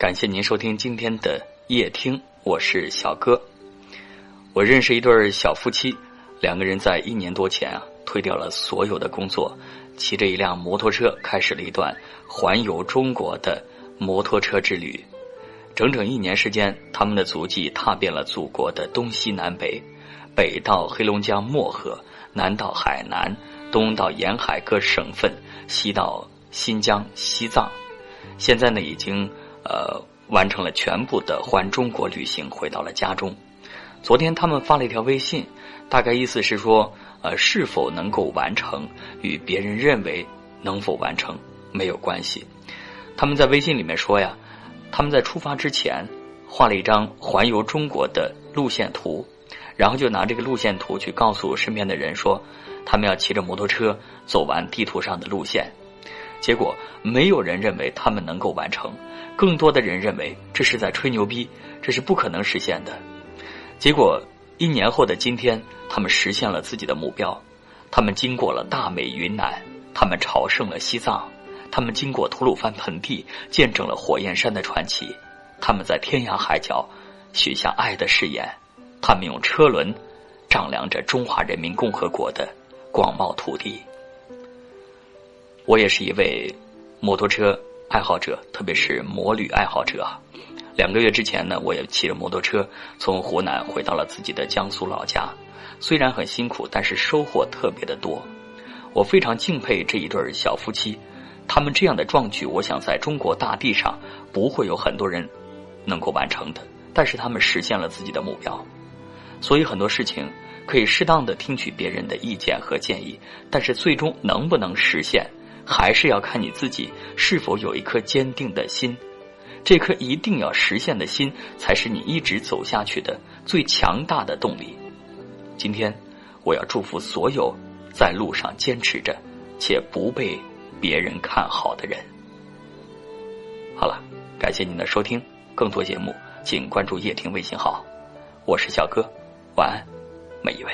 感谢您收听今天的夜听，我是小哥。我认识一对小夫妻，两个人在一年多前啊，推掉了所有的工作，骑着一辆摩托车，开始了一段环游中国的摩托车之旅。整整一年时间，他们的足迹踏遍了祖国的东西南北，北到黑龙江漠河，南到海南，东到沿海各省份，西到新疆、西藏。现在呢，已经呃完成了全部的环中国旅行，回到了家中。昨天他们发了一条微信，大概意思是说，呃，是否能够完成与别人认为能否完成没有关系。他们在微信里面说呀，他们在出发之前画了一张环游中国的路线图，然后就拿这个路线图去告诉身边的人说，他们要骑着摩托车走完地图上的路线。结果没有人认为他们能够完成，更多的人认为这是在吹牛逼，这是不可能实现的。结果一年后的今天，他们实现了自己的目标。他们经过了大美云南，他们朝圣了西藏，他们经过吐鲁番盆地，见证了火焰山的传奇。他们在天涯海角许下爱的誓言。他们用车轮丈量着中华人民共和国的广袤土地。我也是一位摩托车爱好者，特别是摩旅爱好者。两个月之前呢，我也骑着摩托车从湖南回到了自己的江苏老家。虽然很辛苦，但是收获特别的多。我非常敬佩这一对小夫妻，他们这样的壮举，我想在中国大地上不会有很多人能够完成的。但是他们实现了自己的目标。所以很多事情可以适当的听取别人的意见和建议，但是最终能不能实现，还是要看你自己是否有一颗坚定的心。这颗一定要实现的心，才是你一直走下去的最强大的动力。今天，我要祝福所有在路上坚持着且不被别人看好的人。好了，感谢您的收听，更多节目请关注叶听微信号。我是小哥，晚安，每一位。